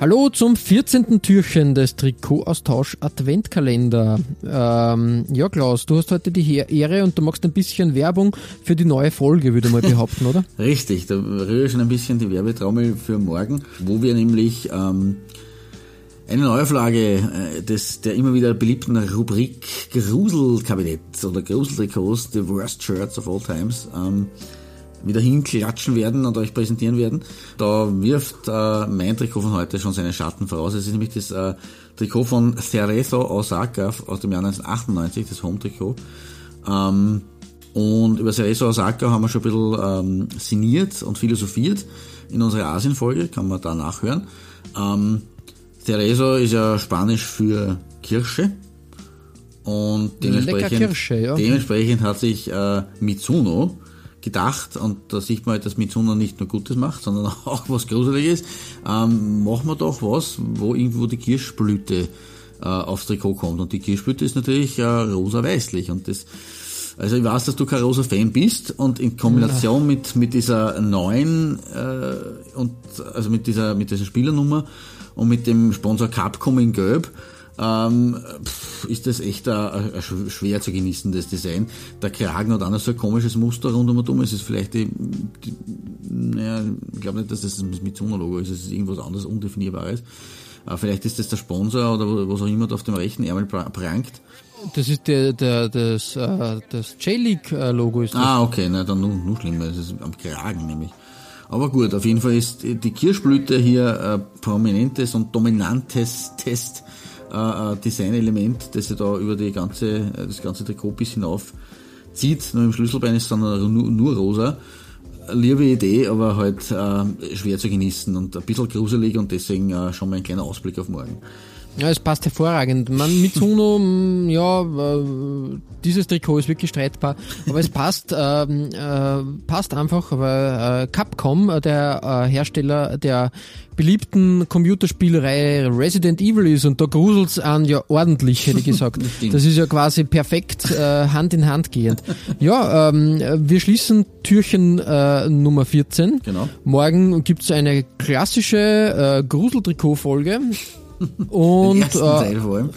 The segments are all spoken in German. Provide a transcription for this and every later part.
Hallo zum 14. Türchen des Trikotaustausch Adventkalender. Ähm, ja, Klaus, du hast heute die Ehre und du machst ein bisschen Werbung für die neue Folge, würde ich mal behaupten, oder? Richtig, da rühre ich schon ein bisschen die Werbetrommel für morgen, wo wir nämlich ähm, eine Neuauflage äh, des, der immer wieder beliebten Rubrik Gruselkabinett oder Gruseltrikots, The Worst Shirts of All Times, ähm, wieder hinklatschen werden und euch präsentieren werden. Da wirft äh, mein Trikot von heute schon seine Schatten voraus. Es ist nämlich das äh, Trikot von Cerezo Osaka aus dem Jahr 1998, das Home-Trikot. Ähm, und über Cerezo Osaka haben wir schon ein bisschen ähm, sinniert und philosophiert in unserer Asien-Folge, kann man da nachhören. Ähm, Cerezo ist ja Spanisch für Kirsche. Und dementsprechend, Kirsche, ja. dementsprechend hat sich äh, Mitsuno gedacht, und da sieht man halt, dass Mitsuno nicht nur Gutes macht, sondern auch was Gruseliges, ähm, machen wir doch was, wo irgendwo die Kirschblüte äh, aufs Trikot kommt. Und die Kirschblüte ist natürlich äh, rosa-weißlich. Und das, also ich weiß, dass du kein rosa Fan bist und in Kombination mit, mit dieser neuen äh, und also mit dieser, mit dieser Spielernummer und mit dem Sponsor Capcom in Gelb ähm, ist das echt ein, ein, schwer zu genießendes Design. Der Kragen hat auch noch so ein komisches Muster rund um und um. Es ist vielleicht die, die naja, ich glaube nicht, dass das das Mitsuno-Logo ist, es ist irgendwas anderes Undefinierbares. Äh, vielleicht ist das der Sponsor oder was auch immer da auf dem rechten Ärmel prangt. Das ist der, der, das, äh, das J-League-Logo ist das. Ah, okay, na, dann noch, noch schlimmer, es ist am Kragen nämlich. Aber gut, auf jeden Fall ist die Kirschblüte hier ein prominentes und dominantes Test äh, Designelement, das sich da über die ganze, das ganze Trikot bis hinauf zieht. Nur im Schlüsselbein ist dann nur, nur rosa. Liebe Idee, aber halt äh, schwer zu genießen und ein bisschen gruselig und deswegen äh, schon mal ein kleiner Ausblick auf morgen. Ja, es passt hervorragend. Man Mitsuno, mm, ja, äh, dieses Trikot ist wirklich streitbar, aber es passt, äh, äh, passt einfach, weil äh, Capcom, äh, der äh, Hersteller der beliebten Computerspielreihe Resident Evil ist und da gruselt's an ja ordentlich, hätte ich gesagt. das ist ja quasi perfekt Hand in Hand gehend. Ja, ähm, wir schließen Türchen Nummer 14. Genau. Morgen gibt's eine klassische Gruseltrikot-Folge. Und, den ersten äh, Teil vor allem.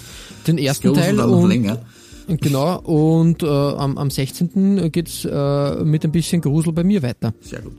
Den ersten Teil. Noch länger. Genau, und äh, am, am 16. geht's äh, mit ein bisschen Grusel bei mir weiter. Sehr gut.